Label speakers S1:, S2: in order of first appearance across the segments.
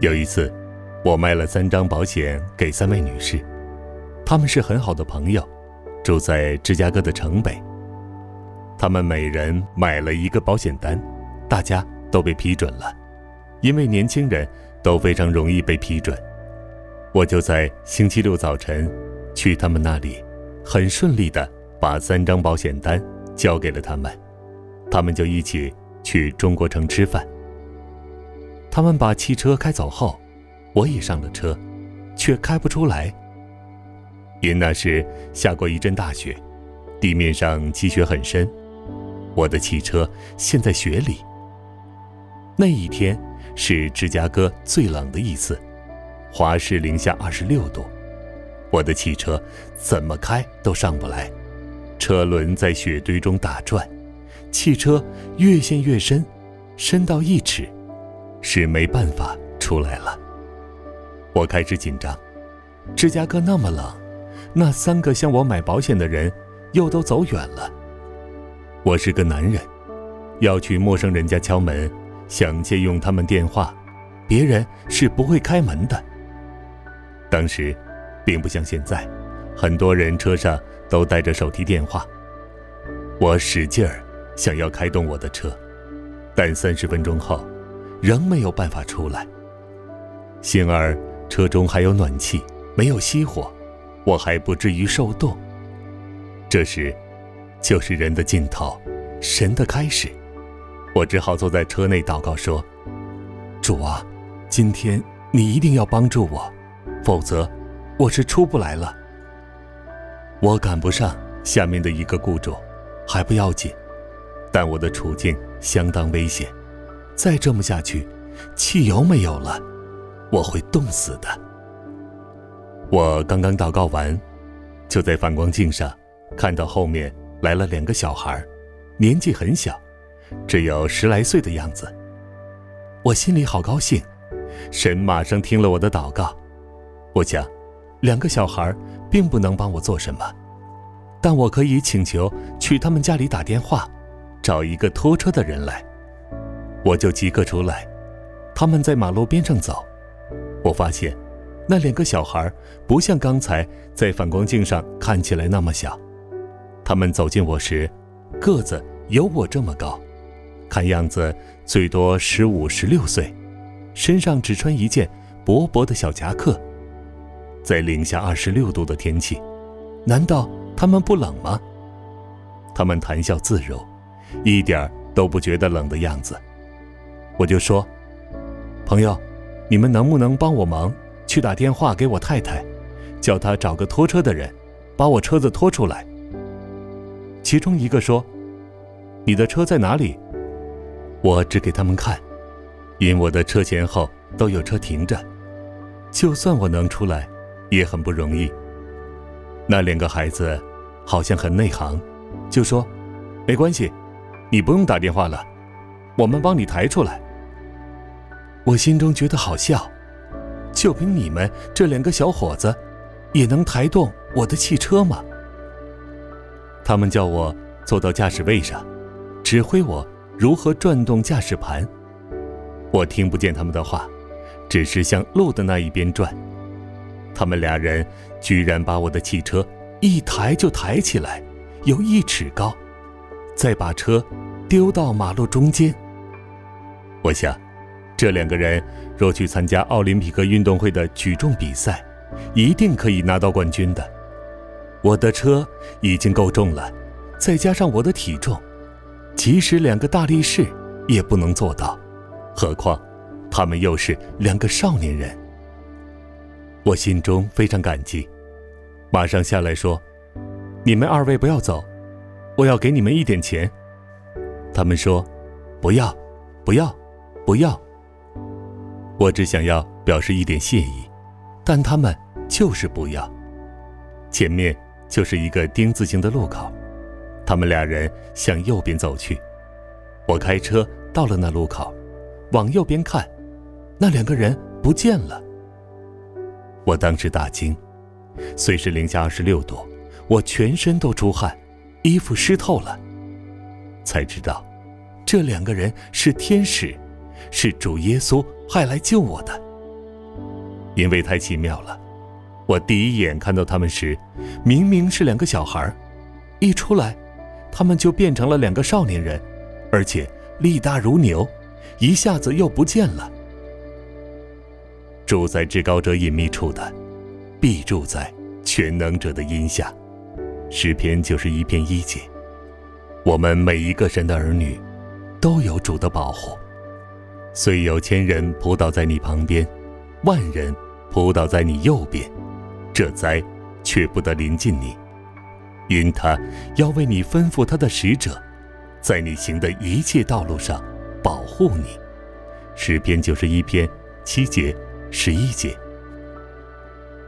S1: 有一次，我卖了三张保险给三位女士，她们是很好的朋友，住在芝加哥的城北。她们每人买了一个保险单，大家都被批准了，因为年轻人都非常容易被批准。我就在星期六早晨去他们那里，很顺利的把三张保险单交给了他们，他们就一起去中国城吃饭。他们把汽车开走后，我也上了车，却开不出来。因那时下过一阵大雪，地面上积雪很深，我的汽车陷在雪里。那一天是芝加哥最冷的一次，华氏零下二十六度，我的汽车怎么开都上不来，车轮在雪堆中打转，汽车越陷越深，深到一尺。是没办法出来了。我开始紧张，芝加哥那么冷，那三个向我买保险的人又都走远了。我是个男人，要去陌生人家敲门，想借用他们电话，别人是不会开门的。当时，并不像现在，很多人车上都带着手提电话。我使劲儿想要开动我的车，但三十分钟后。仍没有办法出来。幸而车中还有暖气，没有熄火，我还不至于受冻。这时，就是人的尽头，神的开始。我只好坐在车内祷告说：“主啊，今天你一定要帮助我，否则我是出不来了。我赶不上下面的一个雇主，还不要紧，但我的处境相当危险。”再这么下去，汽油没有了，我会冻死的。我刚刚祷告完，就在反光镜上看到后面来了两个小孩，年纪很小，只有十来岁的样子。我心里好高兴，神马上听了我的祷告。我想，两个小孩并不能帮我做什么，但我可以请求去他们家里打电话，找一个拖车的人来。我就即刻出来，他们在马路边上走，我发现，那两个小孩不像刚才在反光镜上看起来那么小，他们走近我时，个子有我这么高，看样子最多十五十六岁，身上只穿一件薄薄的小夹克，在零下二十六度的天气，难道他们不冷吗？他们谈笑自如，一点都不觉得冷的样子。我就说：“朋友，你们能不能帮我忙，去打电话给我太太，叫她找个拖车的人，把我车子拖出来。”其中一个说：“你的车在哪里？”我指给他们看，因我的车前后都有车停着，就算我能出来，也很不容易。那两个孩子好像很内行，就说：“没关系，你不用打电话了，我们帮你抬出来。”我心中觉得好笑，就凭你们这两个小伙子，也能抬动我的汽车吗？他们叫我坐到驾驶位上，指挥我如何转动驾驶盘。我听不见他们的话，只是向路的那一边转。他们俩人居然把我的汽车一抬就抬起来，有一尺高，再把车丢到马路中间。我想。这两个人若去参加奥林匹克运动会的举重比赛，一定可以拿到冠军的。我的车已经够重了，再加上我的体重，即使两个大力士也不能做到，何况他们又是两个少年人。我心中非常感激，马上下来说：“你们二位不要走，我要给你们一点钱。”他们说：“不要，不要，不要。”我只想要表示一点谢意，但他们就是不要。前面就是一个丁字形的路口，他们俩人向右边走去。我开车到了那路口，往右边看，那两个人不见了。我当时大惊，虽是零下二十六度，我全身都出汗，衣服湿透了。才知道，这两个人是天使，是主耶稣派来救我的。因为太奇妙了，我第一眼看到他们时，明明是两个小孩，一出来，他们就变成了两个少年人，而且力大如牛，一下子又不见了。住在至高者隐秘处的，必住在全能者的荫下。诗篇就是一篇一节。我们每一个神的儿女，都有主的保护。虽有千人扑倒在你旁边，万人扑倒在你右边，这灾却不得临近你，因他要为你吩咐他的使者，在你行的一切道路上保护你。诗篇九十一篇七节。十一节，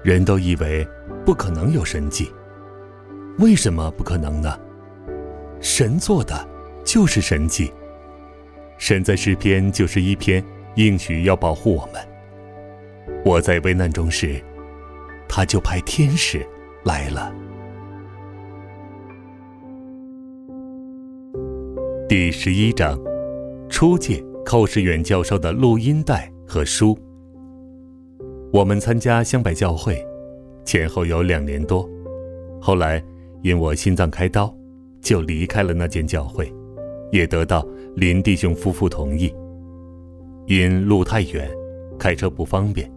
S1: 人都以为不可能有神迹，为什么不可能呢？神做的就是神迹。神在诗篇九十一篇应许要保护我们。我在危难中时，他就派天使来了。第十一章，初见寇世远教授的录音带和书。我们参加香柏教会，前后有两年多。后来因我心脏开刀，就离开了那间教会，也得到林弟兄夫妇同意。因路太远，开车不方便，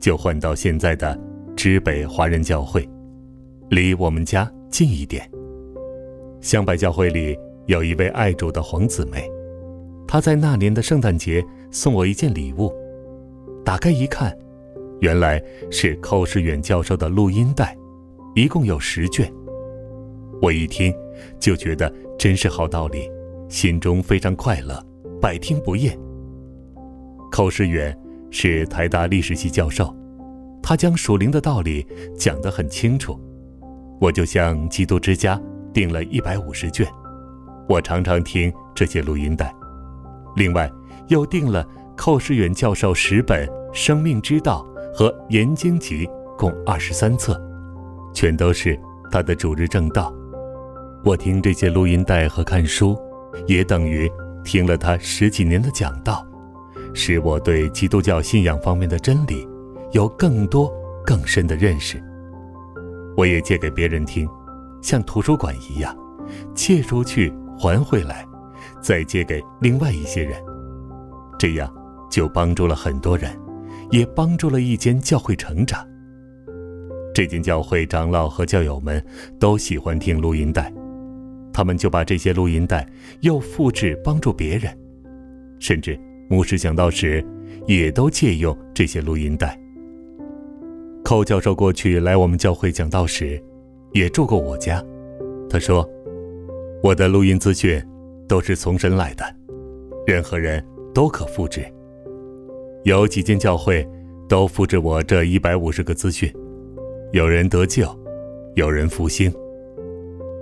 S1: 就换到现在的知北华人教会，离我们家近一点。香柏教会里有一位爱主的黄姊妹，她在那年的圣诞节送我一件礼物，打开一看。原来是寇世远教授的录音带，一共有十卷。我一听就觉得真是好道理，心中非常快乐，百听不厌。寇世远是台大历史系教授，他将属灵的道理讲得很清楚。我就向基督之家订了一百五十卷，我常常听这些录音带。另外又订了寇世远教授十本《生命之道》。和《研经集》共二十三册，全都是他的主日正道。我听这些录音带和看书，也等于听了他十几年的讲道，使我对基督教信仰方面的真理有更多更深的认识。我也借给别人听，像图书馆一样，借出去还回来，再借给另外一些人，这样就帮助了很多人。也帮助了一间教会成长。这间教会长老和教友们都喜欢听录音带，他们就把这些录音带又复制帮助别人，甚至牧师讲道时也都借用这些录音带。寇教授过去来我们教会讲道时，也住过我家。他说：“我的录音资讯都是从神来的，任何人都可复制。”有几间教会都复制我这一百五十个资讯，有人得救，有人复兴，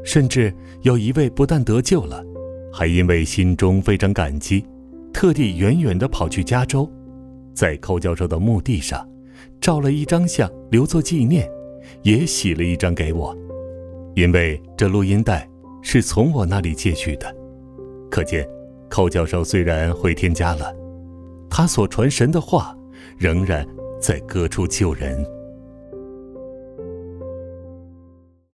S1: 甚至有一位不但得救了，还因为心中非常感激，特地远远地跑去加州，在寇教授的墓地上照了一张相留作纪念，也洗了一张给我，因为这录音带是从我那里借去的。可见，寇教授虽然会添加了。他所传神的话，仍然在各处救人。